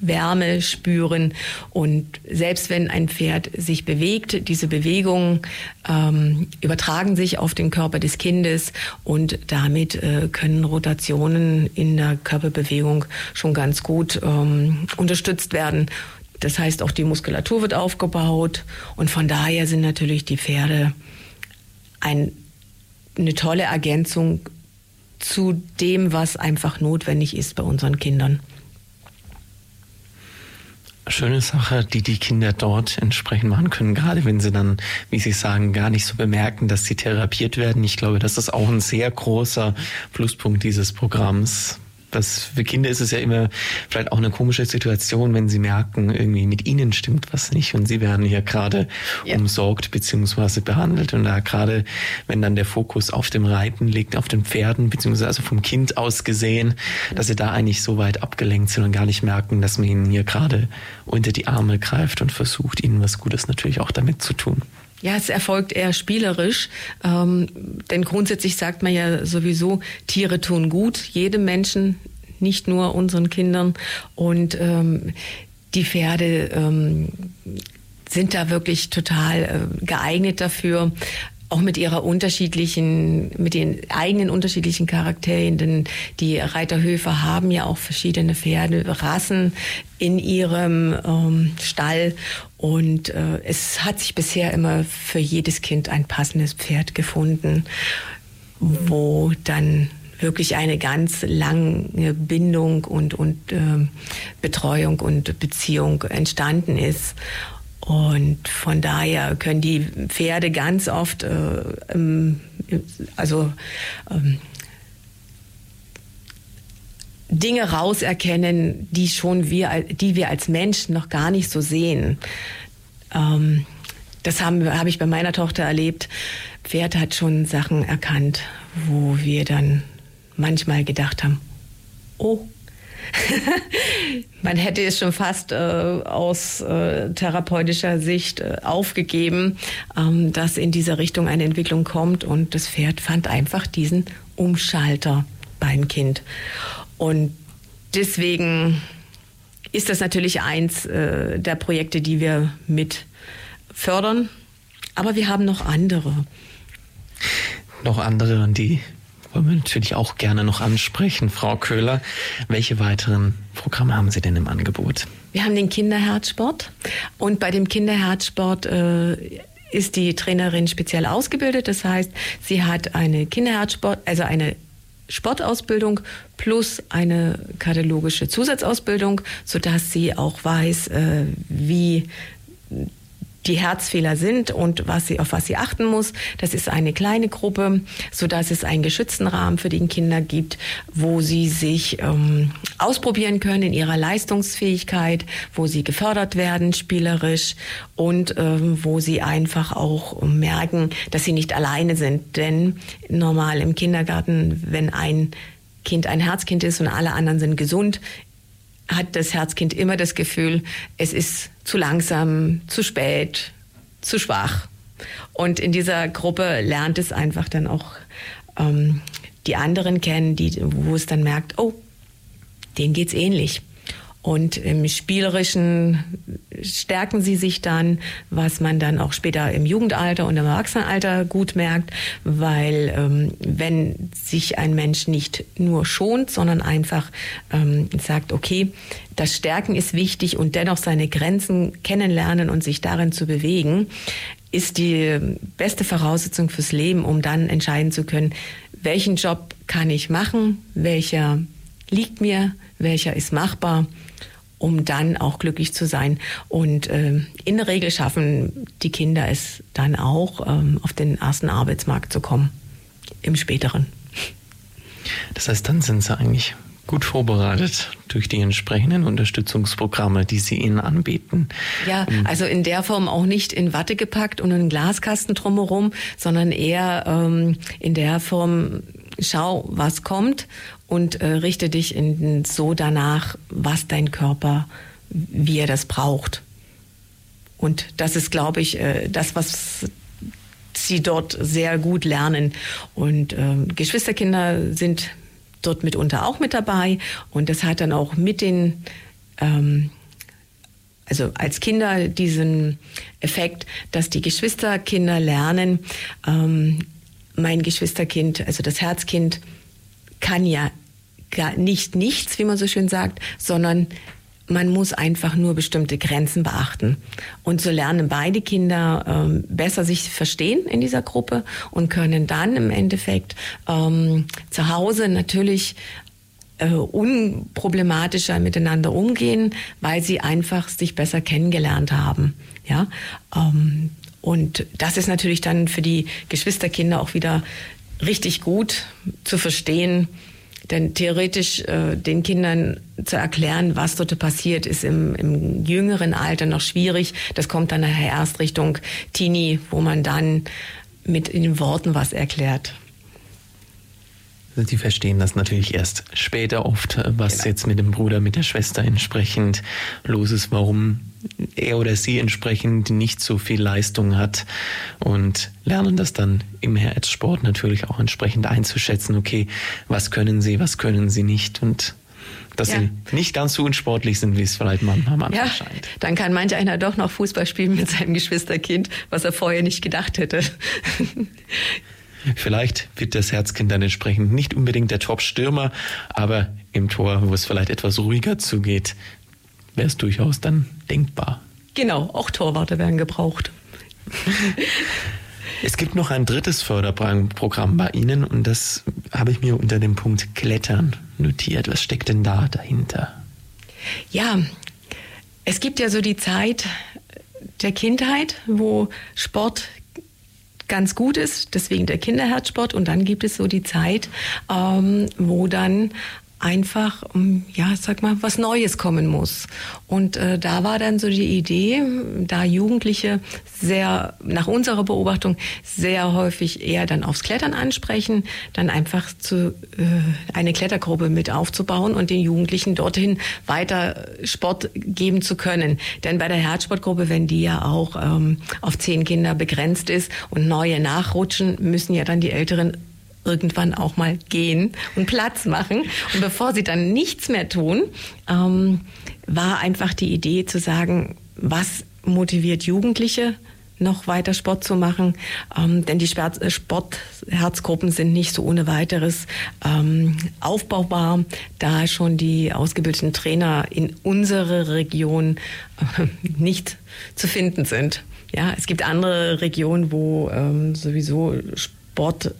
Wärme spüren und selbst wenn ein Pferd sich bewegt, diese Bewegungen ähm, übertragen sich auf den Körper des Kindes und damit äh, können Rotationen in der Körperbewegung schon ganz gut ähm, unterstützt werden. Das heißt, auch die Muskulatur wird aufgebaut und von daher sind natürlich die Pferde ein, eine tolle Ergänzung zu dem, was einfach notwendig ist bei unseren Kindern. Schöne Sache, die die Kinder dort entsprechend machen können, gerade wenn sie dann, wie Sie sagen, gar nicht so bemerken, dass sie therapiert werden. Ich glaube, das ist auch ein sehr großer Pluspunkt dieses Programms was für Kinder ist es ja immer vielleicht auch eine komische Situation, wenn sie merken, irgendwie mit ihnen stimmt was nicht und sie werden hier gerade ja. umsorgt beziehungsweise behandelt und da gerade, wenn dann der Fokus auf dem Reiten liegt, auf den Pferden beziehungsweise also vom Kind aus gesehen, dass sie da eigentlich so weit abgelenkt sind und gar nicht merken, dass man ihnen hier gerade unter die Arme greift und versucht, ihnen was Gutes natürlich auch damit zu tun. Ja, es erfolgt eher spielerisch, ähm, denn grundsätzlich sagt man ja sowieso, Tiere tun gut, jedem Menschen, nicht nur unseren Kindern. Und ähm, die Pferde ähm, sind da wirklich total äh, geeignet dafür auch mit ihrer unterschiedlichen, mit den eigenen unterschiedlichen Charakteren, denn die Reiterhöfe haben ja auch verschiedene Pferderassen in ihrem ähm, Stall und äh, es hat sich bisher immer für jedes Kind ein passendes Pferd gefunden, wo dann wirklich eine ganz lange Bindung und, und äh, Betreuung und Beziehung entstanden ist. Und von daher können die Pferde ganz oft, äh, ähm, also ähm, Dinge rauserkennen, die schon wir, die wir als Menschen noch gar nicht so sehen. Ähm, das habe hab ich bei meiner Tochter erlebt. Pferd hat schon Sachen erkannt, wo wir dann manchmal gedacht haben, oh, man hätte es schon fast äh, aus äh, therapeutischer Sicht äh, aufgegeben, ähm, dass in dieser Richtung eine Entwicklung kommt und das Pferd fand einfach diesen Umschalter beim Kind. Und deswegen ist das natürlich eins äh, der Projekte, die wir mit fördern. Aber wir haben noch andere. Noch andere, die wollen wir natürlich auch gerne noch ansprechen. Frau Köhler, welche weiteren Programme haben Sie denn im Angebot? Wir haben den Kinderherzsport und bei dem Kinderherzsport äh, ist die Trainerin speziell ausgebildet. Das heißt, sie hat eine Kinderherzsport, also eine Sportausbildung plus eine kardiologische Zusatzausbildung, sodass sie auch weiß, äh, wie die Herzfehler sind und was sie, auf was sie achten muss. Das ist eine kleine Gruppe, so dass es einen geschützten Rahmen für die Kinder gibt, wo sie sich ähm, ausprobieren können in ihrer Leistungsfähigkeit, wo sie gefördert werden spielerisch und ähm, wo sie einfach auch merken, dass sie nicht alleine sind. Denn normal im Kindergarten, wenn ein Kind ein Herzkind ist und alle anderen sind gesund, hat das Herzkind immer das Gefühl, es ist zu langsam, zu spät, zu schwach. Und in dieser Gruppe lernt es einfach dann auch ähm, die anderen kennen, die, wo es dann merkt, oh, denen geht's ähnlich. Und im Spielerischen stärken sie sich dann, was man dann auch später im Jugendalter und im Erwachsenenalter gut merkt, weil ähm, wenn sich ein Mensch nicht nur schont, sondern einfach ähm, sagt, okay, das Stärken ist wichtig und dennoch seine Grenzen kennenlernen und sich darin zu bewegen, ist die beste Voraussetzung fürs Leben, um dann entscheiden zu können, welchen Job kann ich machen, welcher liegt mir, welcher ist machbar um dann auch glücklich zu sein. Und äh, in der Regel schaffen die Kinder es dann auch, ähm, auf den ersten Arbeitsmarkt zu kommen, im späteren. Das heißt, dann sind sie eigentlich gut vorbereitet durch die entsprechenden Unterstützungsprogramme, die Sie ihnen anbieten. Ja, also in der Form auch nicht in Watte gepackt und einen Glaskasten drumherum, sondern eher ähm, in der Form, schau, was kommt und äh, richte dich in, so danach, was dein Körper, wie er das braucht. Und das ist, glaube ich, äh, das, was sie dort sehr gut lernen. Und äh, Geschwisterkinder sind dort mitunter auch mit dabei. Und das hat dann auch mit den, ähm, also als Kinder diesen Effekt, dass die Geschwisterkinder lernen, ähm, mein Geschwisterkind, also das Herzkind, kann ja gar nicht nichts, wie man so schön sagt, sondern man muss einfach nur bestimmte Grenzen beachten. Und so lernen beide Kinder ähm, besser sich verstehen in dieser Gruppe und können dann im Endeffekt ähm, zu Hause natürlich äh, unproblematischer miteinander umgehen, weil sie einfach sich besser kennengelernt haben. Ja, ähm, und das ist natürlich dann für die Geschwisterkinder auch wieder richtig gut zu verstehen, denn theoretisch äh, den Kindern zu erklären, was dort passiert, ist im, im jüngeren Alter noch schwierig. Das kommt dann nachher erst Richtung Teenie, wo man dann mit in den Worten was erklärt. Sie verstehen das natürlich erst später oft, was genau. jetzt mit dem Bruder, mit der Schwester entsprechend los ist, warum er oder sie entsprechend nicht so viel Leistung hat und lernen das dann im Herzsport natürlich auch entsprechend einzuschätzen, okay, was können sie, was können sie nicht und dass ja. sie nicht ganz so unsportlich sind, wie es vielleicht manchmal am Anfang ja, scheint. Dann kann manch einer doch noch Fußball spielen mit seinem Geschwisterkind, was er vorher nicht gedacht hätte. Vielleicht wird das Herzkind dann entsprechend nicht unbedingt der Top-Stürmer, aber im Tor, wo es vielleicht etwas ruhiger zugeht, wäre es durchaus dann denkbar. Genau, auch Torwarte werden gebraucht. Es gibt noch ein drittes Förderprogramm bei Ihnen und das habe ich mir unter dem Punkt Klettern notiert. Was steckt denn da dahinter? Ja, es gibt ja so die Zeit der Kindheit, wo Sport ganz gut ist, deswegen der Kinderherzsport. Und dann gibt es so die Zeit, ähm, wo dann einfach, ähm, ja, sag mal, was Neues kommen muss. Und äh, da war dann so die Idee, da Jugendliche sehr, nach unserer Beobachtung, sehr häufig eher dann aufs Klettern ansprechen, dann einfach zu, äh, eine Klettergruppe mit aufzubauen und den Jugendlichen dorthin weiter Sport geben zu können. Denn bei der Herzsportgruppe, wenn die ja auch ähm, auf zehn Kinder begrenzt ist und neue nachrutschen, müssen ja dann die Älteren irgendwann auch mal gehen und Platz machen. Und bevor sie dann nichts mehr tun, ähm, war einfach die Idee zu sagen, was motiviert Jugendliche noch weiter Sport zu machen, ähm, denn die äh, Sportherzgruppen sind nicht so ohne weiteres ähm, aufbaubar, da schon die ausgebildeten Trainer in unserer Region äh, nicht zu finden sind. Ja, es gibt andere Regionen, wo ähm, sowieso Sport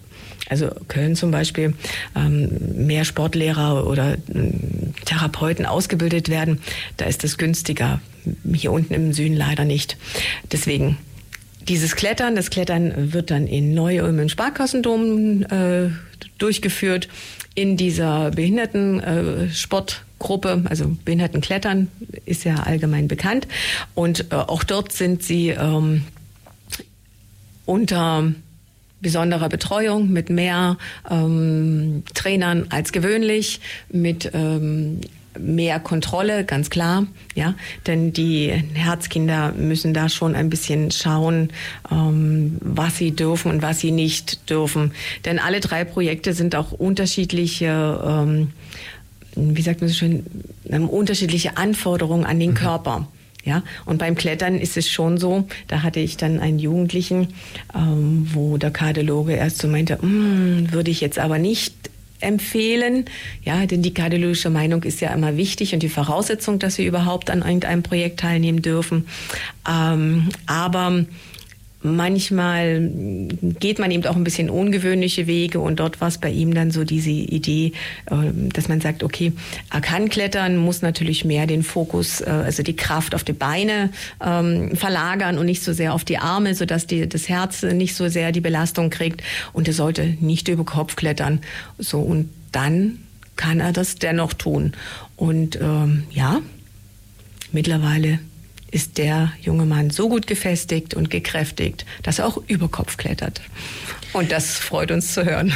also Köln zum Beispiel, ähm, mehr Sportlehrer oder ähm, Therapeuten ausgebildet werden, da ist es günstiger. Hier unten im Süden leider nicht. Deswegen dieses Klettern, das Klettern wird dann in Neu-Ulm im Sparkassendom äh, durchgeführt in dieser Behindertensportgruppe, äh, also Behindertenklettern ist ja allgemein bekannt. Und äh, auch dort sind sie ähm, unter besonderer Betreuung mit mehr ähm, Trainern als gewöhnlich, mit ähm, mehr Kontrolle, ganz klar, ja, denn die Herzkinder müssen da schon ein bisschen schauen, ähm, was sie dürfen und was sie nicht dürfen. Denn alle drei Projekte sind auch unterschiedliche, ähm, wie sagt man so schön, ähm, unterschiedliche Anforderungen an den mhm. Körper. Ja, und beim Klettern ist es schon so, da hatte ich dann einen Jugendlichen, ähm, wo der Kardiologe erst so meinte, hm, würde ich jetzt aber nicht empfehlen. Ja, denn die kardiologische Meinung ist ja immer wichtig und die Voraussetzung, dass sie überhaupt an irgendeinem Projekt teilnehmen dürfen. Ähm, aber manchmal geht man eben auch ein bisschen ungewöhnliche Wege und dort war es bei ihm dann so diese Idee, ähm, dass man sagt, okay, er kann klettern, muss natürlich mehr den Fokus, äh, also die Kraft auf die Beine ähm, verlagern und nicht so sehr auf die Arme, sodass die, das Herz nicht so sehr die Belastung kriegt und er sollte nicht über Kopf klettern. So und dann kann er das dennoch tun. Und ähm, ja, mittlerweile ist der junge Mann so gut gefestigt und gekräftigt, dass er auch über Kopf klettert. Und das freut uns zu hören.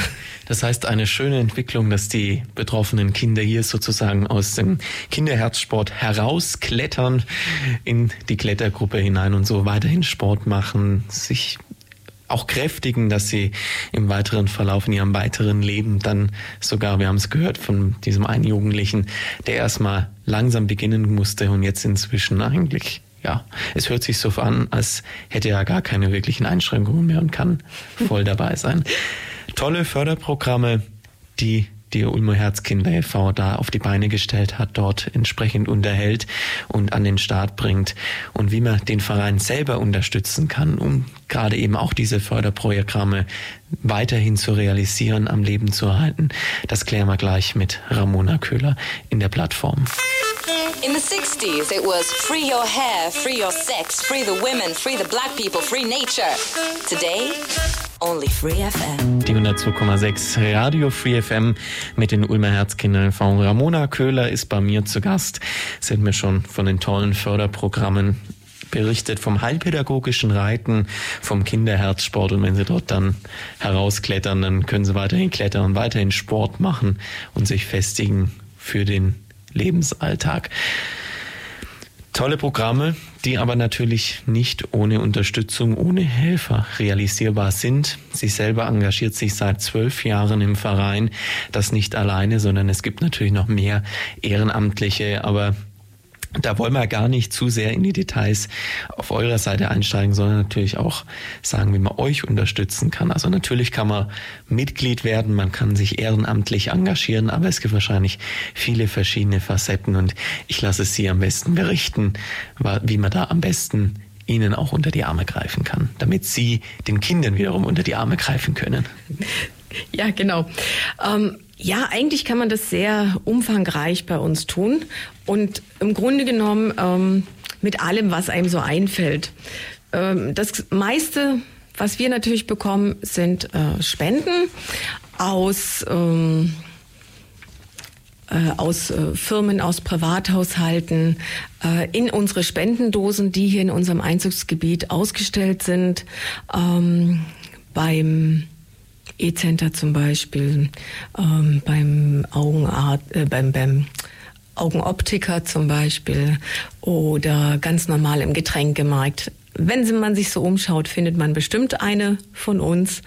Das heißt, eine schöne Entwicklung, dass die betroffenen Kinder hier sozusagen aus dem Kinderherzsport herausklettern in die Klettergruppe hinein und so weiterhin Sport machen, sich auch kräftigen, dass sie im weiteren Verlauf in ihrem weiteren Leben dann sogar, wir haben es gehört von diesem einen Jugendlichen, der erstmal langsam beginnen musste und jetzt inzwischen eigentlich ja, es hört sich so an, als hätte er gar keine wirklichen Einschränkungen mehr und kann voll dabei sein. Tolle Förderprogramme, die die Ulmer Herzkinder e.V. da auf die Beine gestellt hat, dort entsprechend unterhält und an den Start bringt und wie man den Verein selber unterstützen kann, um gerade eben auch diese Förderprogramme weiterhin zu realisieren, am Leben zu erhalten. Das klären wir gleich mit Ramona Köhler in der Plattform. In the 60s, it was free your hair, free your sex, free the women, free the black people, free nature. Today, only Free FM. Die 102,6 Radio Free FM mit den Ulmer Herzkindern von Ramona Köhler ist bei mir zu Gast. Sie hat mir schon von den tollen Förderprogrammen berichtet vom heilpädagogischen Reiten, vom Kinderherzsport und wenn sie dort dann herausklettern, dann können sie weiterhin klettern, weiterhin Sport machen und sich festigen für den Lebensalltag. Tolle Programme, die aber natürlich nicht ohne Unterstützung, ohne Helfer realisierbar sind. Sie selber engagiert sich seit zwölf Jahren im Verein. Das nicht alleine, sondern es gibt natürlich noch mehr Ehrenamtliche, aber da wollen wir gar nicht zu sehr in die Details auf eurer Seite einsteigen, sondern natürlich auch sagen, wie man euch unterstützen kann. Also natürlich kann man Mitglied werden, man kann sich ehrenamtlich engagieren, aber es gibt wahrscheinlich viele verschiedene Facetten und ich lasse Sie am besten berichten, wie man da am besten ihnen auch unter die Arme greifen kann, damit sie den Kindern wiederum unter die Arme greifen können. Ja, genau. Ähm, ja, eigentlich kann man das sehr umfangreich bei uns tun und im Grunde genommen ähm, mit allem, was einem so einfällt. Ähm, das meiste, was wir natürlich bekommen, sind äh, Spenden aus ähm, äh, aus äh, Firmen, aus Privathaushalten äh, in unsere Spendendosen, die hier in unserem Einzugsgebiet ausgestellt sind. Ähm, beim E-Center zum Beispiel, ähm, beim Augenarzt, äh, beim, beim Augenoptiker zum Beispiel oder ganz normal im Getränkemarkt. Wenn man sich so umschaut, findet man bestimmt eine von uns.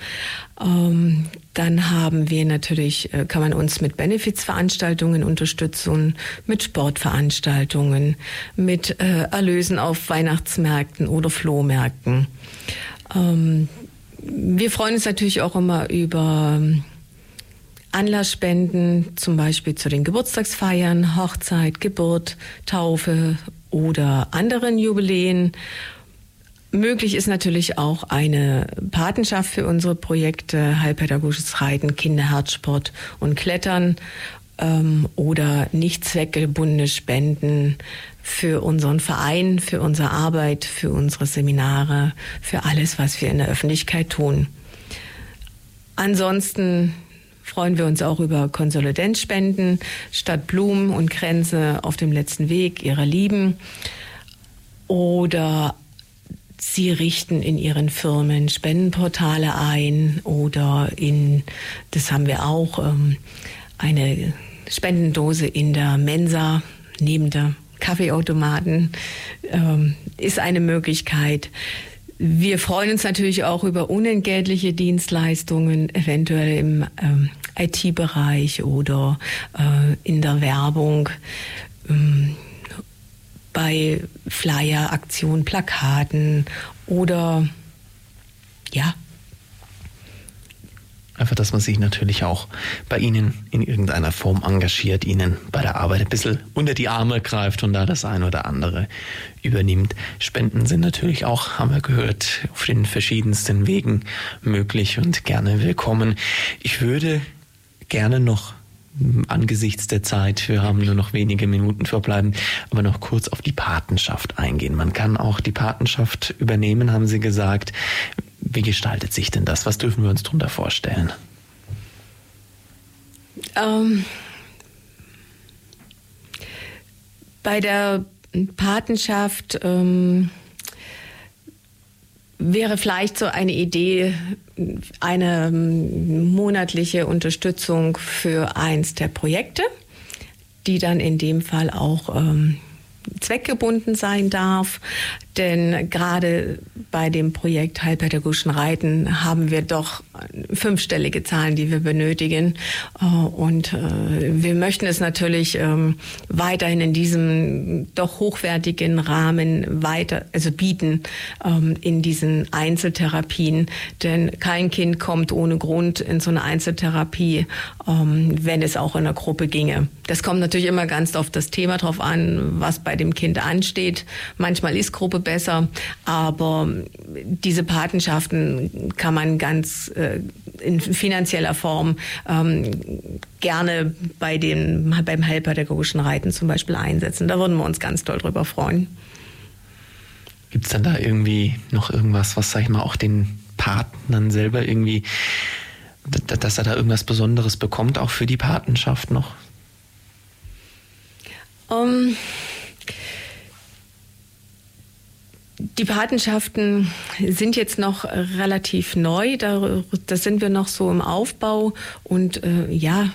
Ähm, dann haben wir natürlich, äh, kann man uns mit Benefizveranstaltungen unterstützen, mit Sportveranstaltungen, mit äh, Erlösen auf Weihnachtsmärkten oder Flohmärkten. Ähm, wir freuen uns natürlich auch immer über ähm, Anlassspenden, zum Beispiel zu den Geburtstagsfeiern, Hochzeit, Geburt, Taufe oder anderen Jubiläen. Möglich ist natürlich auch eine Patenschaft für unsere Projekte, heilpädagogisches Reiten, Kinderherzsport und Klettern ähm, oder nicht zweckgebundene Spenden für unseren Verein, für unsere Arbeit, für unsere Seminare, für alles, was wir in der Öffentlichkeit tun. Ansonsten freuen wir uns auch über Konsolidenzspenden statt Blumen und Kränze auf dem letzten Weg ihrer Lieben oder Sie richten in Ihren Firmen Spendenportale ein oder in, das haben wir auch, ähm, eine Spendendose in der Mensa neben der Kaffeeautomaten ähm, ist eine Möglichkeit. Wir freuen uns natürlich auch über unentgeltliche Dienstleistungen, eventuell im ähm, IT-Bereich oder äh, in der Werbung. Ähm, bei Flyer, Aktionen, Plakaten oder ja. Einfach, dass man sich natürlich auch bei Ihnen in irgendeiner Form engagiert, Ihnen bei der Arbeit ein bisschen unter die Arme greift und da das ein oder andere übernimmt. Spenden sind natürlich auch, haben wir gehört, auf den verschiedensten Wegen möglich und gerne willkommen. Ich würde gerne noch angesichts der Zeit, wir haben nur noch wenige Minuten verbleiben, aber noch kurz auf die Patenschaft eingehen. Man kann auch die Patenschaft übernehmen, haben Sie gesagt. Wie gestaltet sich denn das? Was dürfen wir uns darunter vorstellen? Ähm, bei der Patenschaft ähm, wäre vielleicht so eine Idee, eine monatliche Unterstützung für eins der Projekte, die dann in dem Fall auch ähm, zweckgebunden sein darf. Denn gerade bei dem Projekt Heilpädagogischen Reiten haben wir doch fünfstellige Zahlen, die wir benötigen. Äh, und äh, wir möchten es natürlich ähm, weiterhin in diesem doch hochwertigen Rahmen weiter, also bieten ähm, in diesen Einzeltherapien. Denn kein Kind kommt ohne Grund in so eine Einzeltherapie, ähm, wenn es auch in einer Gruppe ginge. Das kommt natürlich immer ganz auf das Thema drauf an, was bei dem Kind ansteht. Manchmal ist Gruppe besser, aber diese Patenschaften kann man ganz äh, in finanzieller Form ähm, gerne bei den, beim heilpädagogischen Reiten zum Beispiel einsetzen. Da würden wir uns ganz doll drüber freuen. Gibt es dann da irgendwie noch irgendwas, was, sag ich mal, auch den Partnern selber irgendwie, dass er da irgendwas Besonderes bekommt, auch für die Patenschaft noch? Um, ähm, die Patenschaften sind jetzt noch relativ neu, da, da sind wir noch so im Aufbau und äh, ja,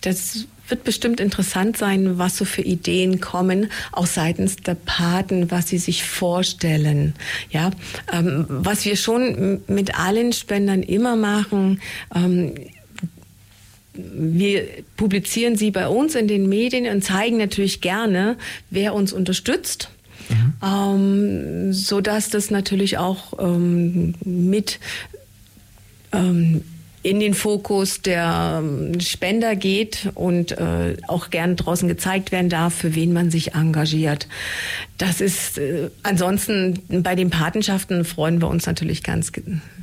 das wird bestimmt interessant sein, was so für Ideen kommen, auch seitens der Paten, was sie sich vorstellen. Ja, ähm, was wir schon mit allen Spendern immer machen, ähm, wir publizieren sie bei uns in den Medien und zeigen natürlich gerne, wer uns unterstützt. Mhm. Ähm, so dass das natürlich auch ähm, mit ähm, in den Fokus der ähm, Spender geht und äh, auch gern draußen gezeigt werden darf, für wen man sich engagiert. Das ist äh, ansonsten bei den Patenschaften freuen wir uns natürlich ganz,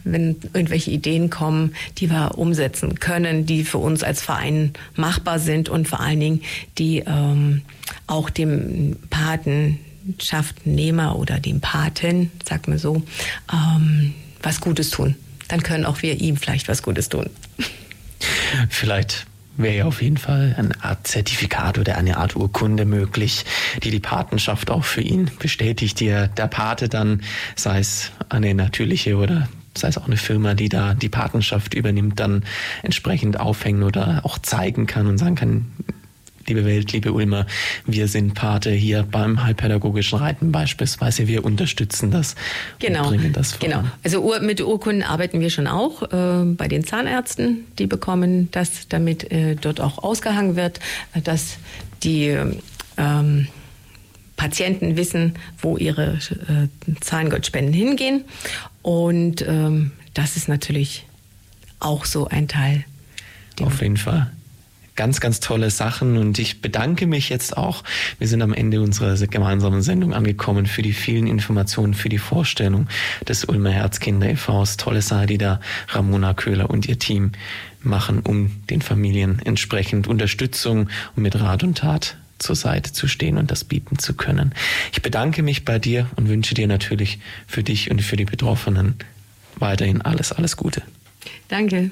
wenn irgendwelche Ideen kommen, die wir umsetzen können, die für uns als Verein machbar sind und vor allen Dingen die ähm, auch dem Patenschaftnehmer oder dem Paten, sag mal so, ähm, was Gutes tun dann können auch wir ihm vielleicht was Gutes tun. Vielleicht wäre ja auf jeden Fall eine Art Zertifikat oder eine Art Urkunde möglich, die die Patenschaft auch für ihn bestätigt, die er der Pate dann, sei es eine natürliche oder sei es auch eine Firma, die da die Patenschaft übernimmt, dann entsprechend aufhängen oder auch zeigen kann und sagen kann, liebe Welt, liebe Ulmer, wir sind Pate hier beim halbpädagogischen Reiten beispielsweise. Wir unterstützen das genau. und bringen das voran. Genau. Also mit Urkunden arbeiten wir schon auch äh, bei den Zahnärzten. Die bekommen das, damit äh, dort auch ausgehangen wird, äh, dass die ähm, Patienten wissen, wo ihre äh, Zahngoldspenden hingehen. Und ähm, das ist natürlich auch so ein Teil. Auf jeden Fall ganz, ganz tolle Sachen und ich bedanke mich jetzt auch. Wir sind am Ende unserer gemeinsamen Sendung angekommen für die vielen Informationen, für die Vorstellung des Ulmer Herzkinder e.V.s. Tolle Sache, die da Ramona Köhler und ihr Team machen, um den Familien entsprechend Unterstützung und mit Rat und Tat zur Seite zu stehen und das bieten zu können. Ich bedanke mich bei dir und wünsche dir natürlich für dich und für die Betroffenen weiterhin alles, alles Gute. Danke.